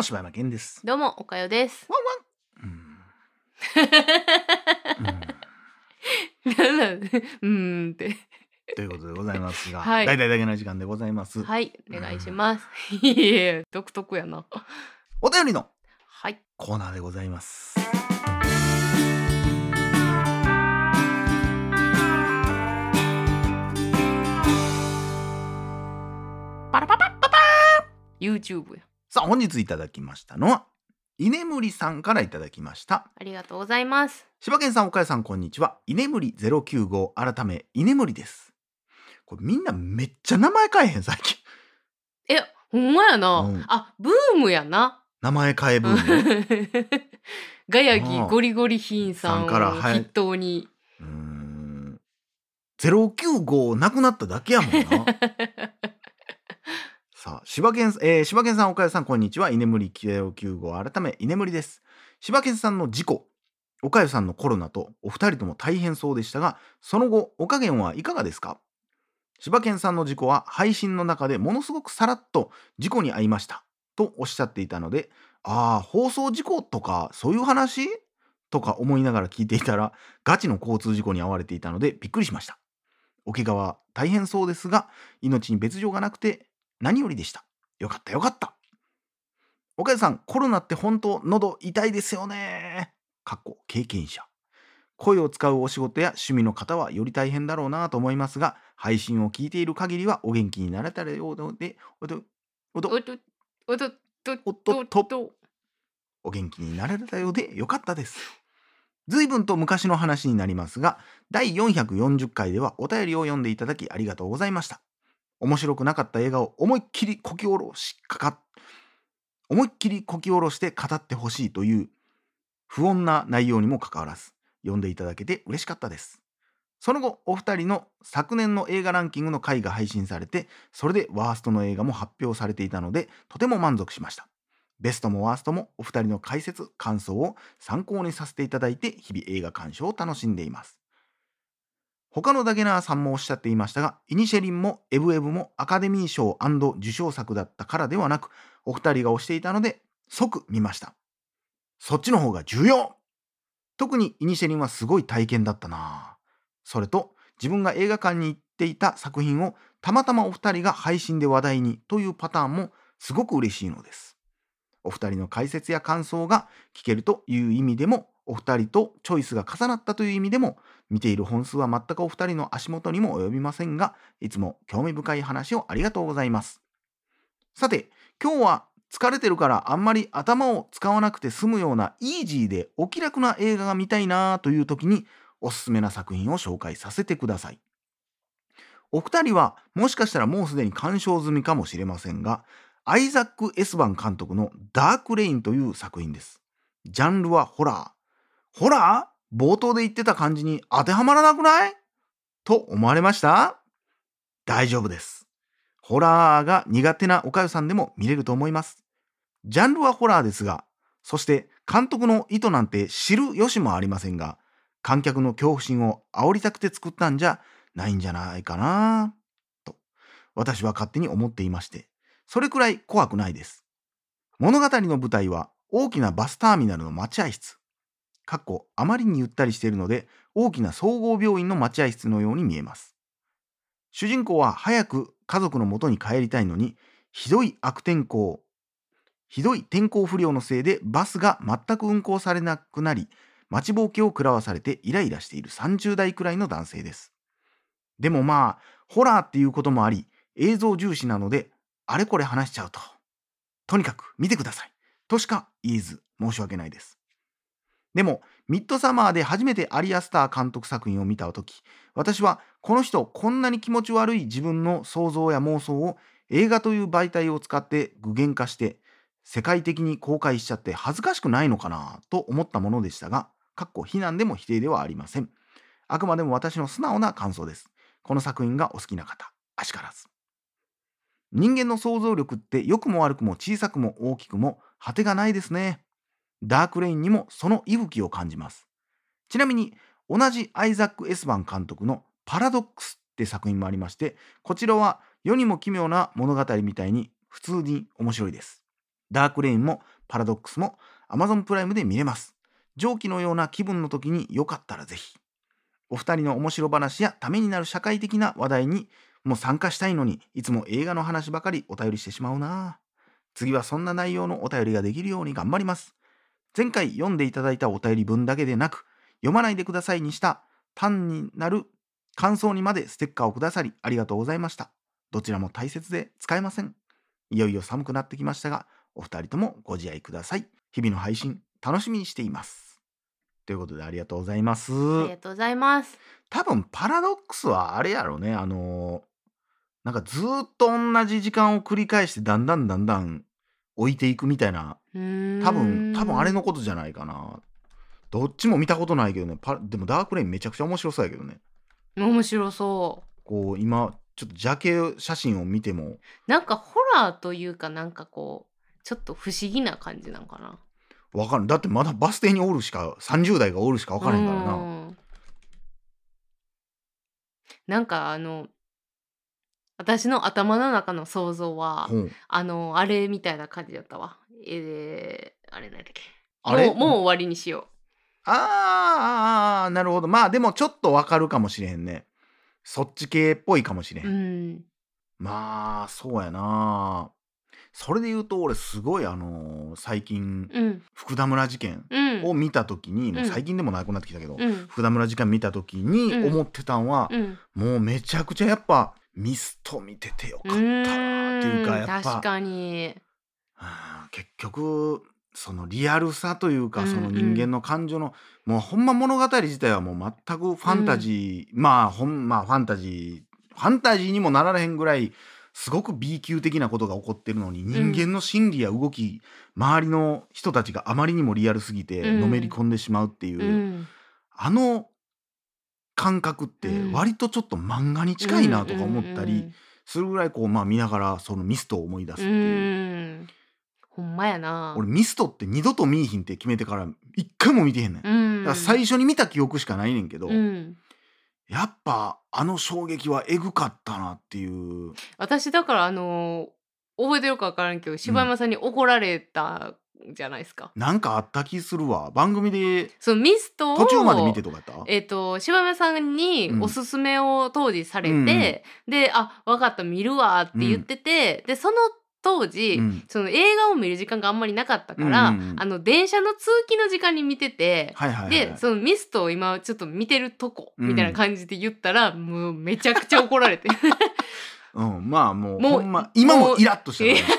も柴山健です。どうも、おかよです。ワンワン。うんうん なんだうーんって。ということでございますが、はい大々だけの時間でございます。はい、お願いします。いえいえ、独特やな。お便りのはい。コーナーでございます。パラパパッパパー !YouTube や。さあ本日いただきましたのは居眠りさんからいただきました。ありがとうございます。柴犬さん岡谷さんこんにちは。居眠り095改め居眠りです。これみんなめっちゃ名前変えへん最近。え、ほんまやな。うんあ、ブームやな。名前変えブーム。ガヤギゴリゴリヒンさんを筆頭に。うーん095なくなっただけやもんな。さあ、柴犬、えー、柴犬さん、岡谷さん、こんにちは。居眠り095改め、居眠りです。柴犬さんの事故、岡谷さんのコロナと、お二人とも大変そうでしたが、その後、お加減はいかがですか？柴犬さんの事故は、配信の中でものすごくさらっと事故に遭いました。とおっしゃっていたので、ああ、放送事故とか、そういう話？とか思いながら聞いていたら、ガチの交通事故に遭われていたので、びっくりしました。お怪我は大変そうですが、命に別状がなくて何よりでした。よかったよかった。岡谷さん、コロナって本当喉痛いですよね。かっこ経験者。声を使うお仕事や趣味の方はより大変だろうなと思いますが、配信を聞いている限りはお元気になれたらようで、おど、おど、おと、おと、と、おっとっとと。お元気になれたようでよかったです。随分と昔の話になりますが、第440回ではお便りを読んでいただきありがとうございました。面白くなかった映画を思いっきりこき下ろしかか思いっきりこき下ろして語ってほしいという不穏な内容にもかかわらず、読んでいただけて嬉しかったです。その後、お二人の昨年の映画ランキングの回が配信されて、それでワーストの映画も発表されていたので、とても満足しました。ベストもワーストもお二人の解説、感想を参考にさせていただいて、日々映画鑑賞を楽しんでいます。他のダゲナーさんもおっしゃっていましたが、イニシェリンもエブエブもアカデミー賞受賞作だったからではなく、お二人が推していたので、即見ました。そっちの方が重要特にイニシェリンはすごい体験だったなそれと、自分が映画館に行っていた作品をたまたまお二人が配信で話題にというパターンもすごく嬉しいのです。お二人の解説や感想が聞けるという意味でも、お二人とチョイスが重なったという意味でも、見ている本数は全くお二人の足元にも及びませんが、いつも興味深い話をありがとうございます。さて、今日は疲れてるからあんまり頭を使わなくて済むようなイージーでお気楽な映画が見たいなという時におすすめな作品を紹介させてください。お二人はもしかしたらもうすでに鑑賞済みかもしれませんが、アイザック・エスバン監督のダーク・レインという作品です。ジャンルはホラー。ホラー冒頭で言ってた感じに当てはまらなくない？と思われました？大丈夫です。ホラーが苦手なおかゆさんでも見れると思います。ジャンルはホラーですが、そして監督の意図なんて知る由もありませんが、観客の恐怖心を煽りたくて作ったんじゃないんじゃないかな？と、私は勝手に思っていまして、それくらい怖くないです。物語の舞台は大きなバスターミナルの待合室。かっこあまりにゆったりしているので大きな総合病院の待合室のように見えます。主人公は早く家族の元に帰りたいのにひどい悪天候、ひどい天候不良のせいでバスが全く運行されなくなり待ちぼうけを食らわされてイライラしている30代くらいの男性です。でもまあホラーっていうこともあり映像重視なのであれこれ話しちゃうと。とにかく見てください。としか言えず申し訳ないです。でも、ミッドサマーで初めてアリアスター監督作品を見たとき、私はこの人、こんなに気持ち悪い自分の想像や妄想を映画という媒体を使って具現化して、世界的に公開しちゃって恥ずかしくないのかなと思ったものでしたが、かっこ非難でも否定ではありません。あくまでも私の素直な感想です。この作品がお好きな方、あしからず。人間の想像力って良くも悪くも小さくも大きくも果てがないですね。ダークレインにもその息吹を感じます。ちなみに同じアイザック・エスバン監督のパラドックスって作品もありまして、こちらは世にも奇妙な物語みたいに普通に面白いです。ダークレインもパラドックスも Amazon プライムで見れます。上記のような気分の時によかったらぜひ。お二人の面白話やためになる社会的な話題にもう参加したいのにいつも映画の話ばかりお便りしてしまうな次はそんな内容のお便りができるように頑張ります前回読んでいただいたお便り文だけでなく読まないでくださいにした単になる感想にまでステッカーをくださりありがとうございました。どちらも大切で使えません。いよいよ寒くなってきましたがお二人ともご自愛ください。日々の配信楽しみにしています。ということでありがとうございます。ありがとうございます。多分パラドックスはあれやろね。あのなんかずーっと同じ時間を繰り返してだんだんだんだん置いていくみたいな多分多分あれのことじゃないかな。どっちも見たことないけどね。パでもダークレインめちゃくちゃ面白そうやけどね。面白そこう今ちょっとジャケ写真を見ても。う。なんかホラーというかなんかこうちょっと不思議な感じなんかな。わかんない。だってまだバス停におるしか30代がおるしか分からへんからな。うん。なんかあの私の頭の中の想像はほうあのあれみたいな感じだったわ。えー、あれなんだっけあれ？もうもう終わりにしよあーあーあーなるほどまあでもちょっとわかるかもしれへんねそっち系っぽいかもしれんう。うん。まあそうやなそれで言うと俺すごいあのー最近うん。福田村事件うん。を見た時に、もううん最近でもなくなってきたけど、うん。福田村事件見た時にうん思ってたんは、うん。もうめちゃくちゃやっぱミスト見ててよかったなっていうかやっぱ確かに。うん結局そのリアルさというか、うんその人間の感情のもうほんま物語自体はもう全くファンタジー、まあほんまあファンタジーファンタジーにもなられへんぐらいすごく B 級的なことが起こってるのに人間の心理や動き、周りの人たちがあまりにもリアルすぎてうんのめり込んでしまうっていう、うん。あの感覚ってうん割とちょっと漫画に近いなとか思ったりうんするぐらいこうまあ見ながらそのミストを思い出すって。いう。うんほんまやな。俺ミストって二度と見いひんって決めてから一回も見てへんねん。だうん。から最初に見た記憶しかないねんけど、うん。やっぱあの衝撃はエグかったなっていう。私だからあのー覚えてるか分からんけど柴山さんに怒られたじゃないですか。なんかあった気するわ。番組でそのミストを途中まで見てとかやった？えっ、と柴山さんにうんおすすめを当時されて、うんうんで「あ分かった見るわ」って言ってて、でその当時、うんその映画を見る時間があんまりなかったから、うんうんうんあの電車の通勤の時間に見てて。はいはいはい。でそのミストを今ちょっと見てるとこみたいな感じで言ったら、もうめちゃくちゃ怒られて うん、まあもうもうほんま今ももうイラッとしたから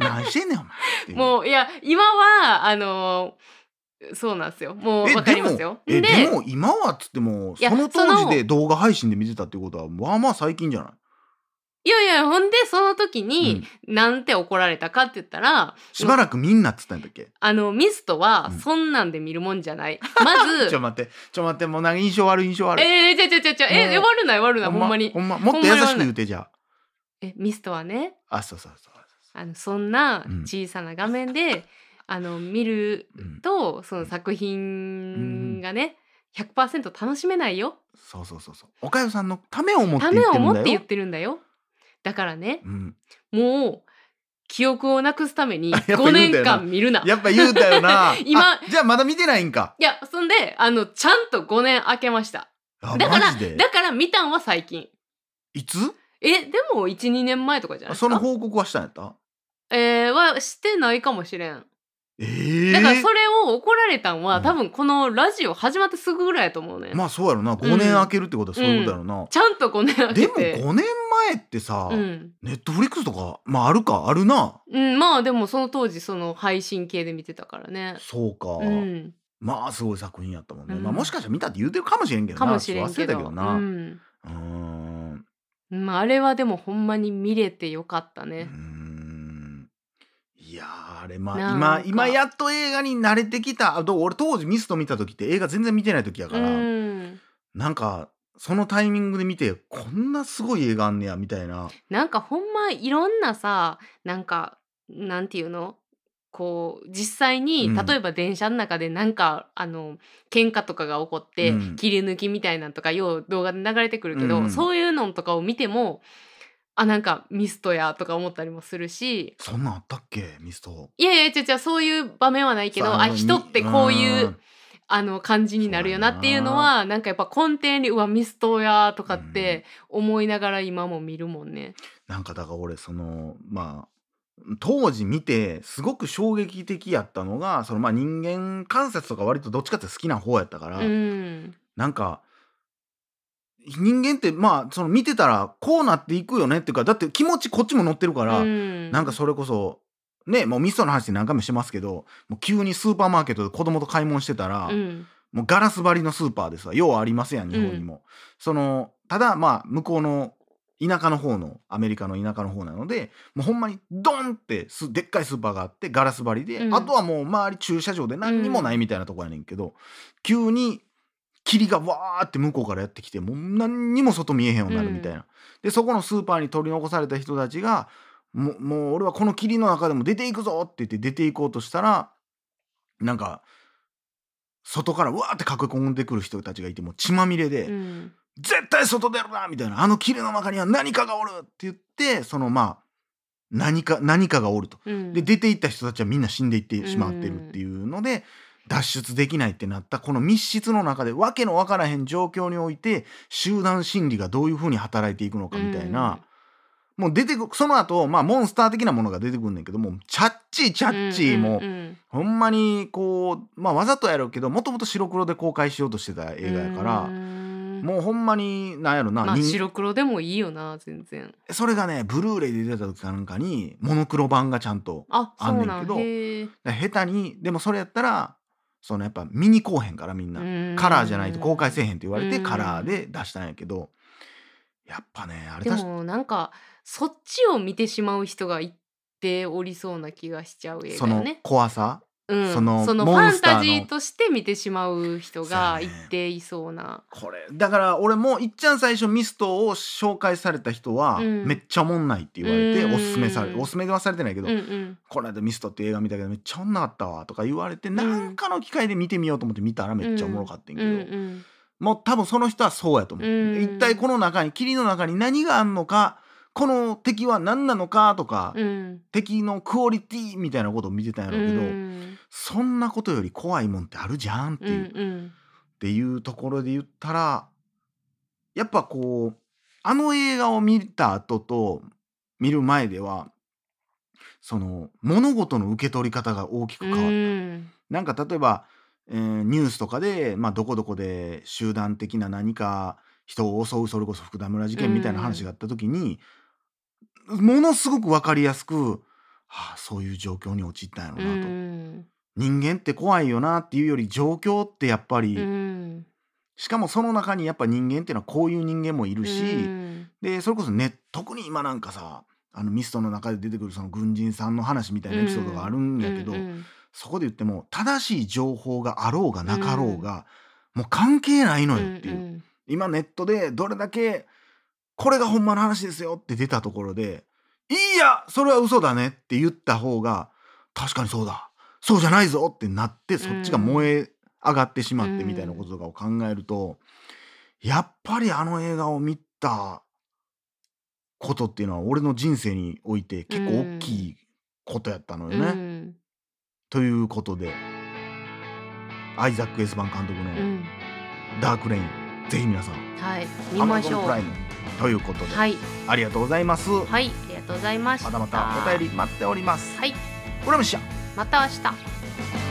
何してんねんお前っていう。もういや今はあのーそうなんですよ。もうえわかりますよ。でもえでも今はっつってもいやその当時で動画配信で見てたってことはまあまあ最近じゃない？いやいやほんでその時に、なんて怒られたかって言ったらしばらくみんなっつったんだっけ？あのミストはうん。そんなんで見るもんじゃない。まず ちょ待ってちょ待ってもうなんか印象悪い印象悪い。えー、ちゃちゃちゃちゃえもうえ悪ない悪ないほんまに。ほんまもっと優しく言うてじゃえミストはね？ああそうそうそうあのそんなうん。小さな画面で、あの見るうん。とその作品がね100%楽しめないよ。そうそうそうそう。おかゆさんのためを思ってた言ってるんだよ。めを持って言ってるんだよ。だからねうん、もう記憶をなくすためにやっぱ言5うんだよな。年間見るな。やっぱ言うたよな。今あじゃあまだ見てないんか。いやそんであのちゃんと5年空けました。あだからだから見たんは最近。いつ？えでも12年前とかじゃないですそかの報告はしたんやった？えー、はしてないかもしれん。ええだからそれを怒られたんは、うん。多分このラジオ始まってすぐぐらいやと思うね、まあそうやろな。5年空けるってことはそういうことやろな、ちゃんと5年空でもけて5年前ってさ、うん、ネットフリックスとかまああるかあるな。うん、まあでもその当時その配信系で見てたからね。そうか、うん。まあすごい作品やったもんね、うん。まあもしかしたら見たって言うてるかもしれんけどな。かもしれんけ忘れどたけどな、ううん。ーん。まあ、あれはでもほんまに見れてよかったうーね、んいやーあれまあ今今やっと映画に慣れてきた。あと俺当時ミスト見た時って映画全然見てない時やうから、ん。なんかそのタイミングで見てこんなすごい映画あんねやみたいな。なんかほんまいろんなさなんかなんていうの？こう実際に、うん。例えば電車の中でなんかあの喧嘩とかが起こって、うん。切り抜きみたいなんとかよう動画で流れてくるけど、うん。そういうのとかを見てもあなんかミストやとか思ったりもするし。そんなんあったっけ？ミスト。いやいや違う違うそういう場面はないけどあ人ってこういううんあの感じになるよなっていうのはな。んかやっぱ根底にうわミストやとかって思いながら今も見るもんね。なんかだから俺そのまあ当時見てすごく衝撃的やったのがそのまあ人間観察とか割とどっちかって好きな方やったから、うん。なんか人間ってまあその見てたらこうなっていくよねっていうかだって気持ちこっちも乗ってるから、うん。なんかそれこそねもうミストの話で何回もしてますけどもう急にスーパーマーケットで子供と買い物してたら、うん。もうガラス張りのスーパーでさようありますやん日本にも。そのただまあ向こうの田舎の方のアメリカの田舎の方なのでもうほんまにドンってすでっかいスーパーがあってガラス張りで、うん。あとはもう周り駐車場で何にもないみたいなとこやねんけど、急に霧がわーって向こうからやってきてもう何にも外見えへんようになるみたいな。でそこのスーパーに取り残された人たちがもうもう俺はこの霧の中でも出ていくぞって言って出ていこうとしたらなんか外からうわーって駆け込んでくる人たちがいてもう血まみれで。うん絶対外出るなみたいなあの霧の中には何かがおるって言ってそのまあ何か何かがおると。うんで出て行った人たちはみんな死んでいってしまってるっていうので、脱出できないってなったこの密室の中でわけのわからへん状況において集団心理がどういうふうに働いていくのかみたいな、もう出てくその後まあモンスター的なものが出てくるんだけどもうチャッチーチャッチーもう、んほんまにこうまあわざとやろうけどもともと白黒で公開しようとしてた映画やから。うんもうほんまになんやろな、まあ人白黒でもいいよな全然。それがねブルーレイで出た時かなんかにモノクロ版がちゃんとあんんねんけど下手にでもそれやったらそのやっぱ見に来おへんからみんな、カラーじゃないと公開せえへんって言われてうん。カラーで出したんやけどやっぱねあれでもなんかそっちを見てしまう人がいておりそうな気がしちゃう映その画よね。怖さうん、そのファンタジーとして見てしまう人がそうやね。いていそうな。これだから俺もいっちゃん最初ミストを紹介された人は、うん。めっちゃおもんないって言われてうん。おすすめされおすすめはされてないけど、うんうん。この間ミストって映画見たけどめっちゃおもんなかったわとか言われて、なんかの機会で見てみようと思って見たらめっちゃおもろかったんけうど、んうん。もう多分その人はそうやと思う、うん。一体この中に霧の中に何があんのかこの敵は何なのかとか、うん。敵のクオリティみたいなことを見てたんやろうけど、うん。そんなことより怖いもんってあるじゃんっていう、うんっうんていうところで言ったらやっぱこうあの映画を見た後と見る前ではその物事の受け取り方が大きく変わった。うん。なんか例えば、えーニュースとかで、まあ、どこどこで集団的な何か人を襲うそれこそ福田村事件みたいな話があった時に、ものすごく分かりやすく、はあ、そういう状況に陥ったんやろううなと、ん。人間って怖いよなっていうより状況ってやっぱり、うん。しかもその中にやっぱ人間っていうのはこういう人間もいるし、うん。でそれこそね特に今なんかさあのミストの中で出てくるその軍人さんの話みたいなエピソードがあるんやけど、そこで言っても正しい情報があろうがなかろうが、もう関係ないのよっていう、ん。今ネットでどれだけこれがほんまの話ですよって出たところでいいやそれは嘘だねって言った方が確かにそうだ。そうじゃないぞってなってそっちが燃え上がってしまってみたいなこととかを考えると、やっぱりあの映画を見たことっていうのは俺の人生において結構大きいことやったのよね。うん。ということでアイザック・エスバン監督のうん「ダークレイン」ぜひ皆さんはい見ましょう。プライムということで、はい。ありがとうございます、はいありがとうございました。またまたお便り待っております、はい。これもしやまた明日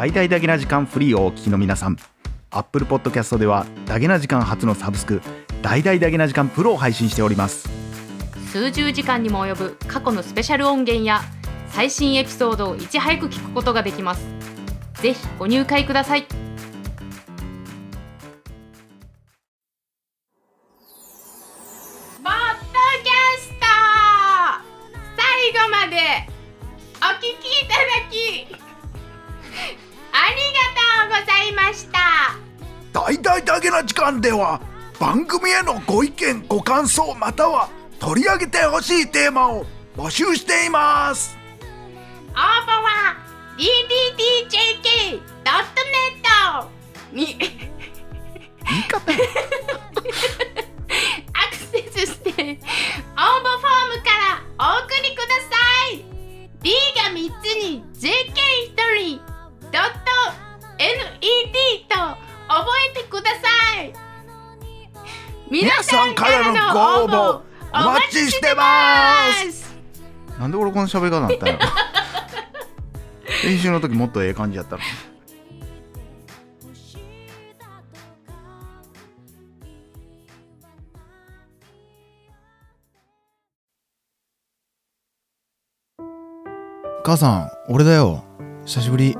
大々だけな時間フリーをお聞きの皆さん。Apple Podcast ではだけな時間初のサブスク大々だけな時間プロを配信しております。数十時間にも及ぶ過去のスペシャル音源や最新エピソードをいち早く聞くことができます。ぜひご入会ください。いだけな時間では番組へのご意見ご感想または取り上げてほしいテーマを募集しています。応募は ddjk.net に言い方。アクセスして応募フォームからお送りください。D が3つに JK1 人。ドット NED と覚えてください。皆さんからのご応募お待ちしてます。なんで俺この喋り方になったんやろ。練習の時もっとええ感じやったの。母さん俺だよ。久しぶり。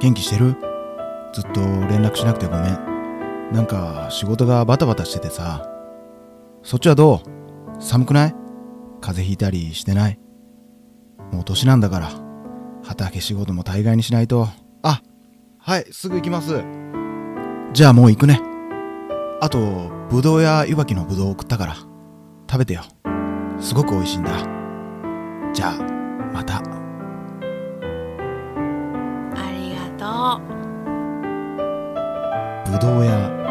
元気してる？ずっと連絡しなくてごめん。なんか仕事がバタバタしててさ。そっちはどう？寒くない？風邪ひいたりしてない？もう年なんだから。畑仕事も大概にしないと。あはいすぐ行きます。じゃあもう行くね。あとぶどうやいわきのぶどうを食ったから。食べてよ。すごく美味しいんだ。じゃあまた。ぶどうや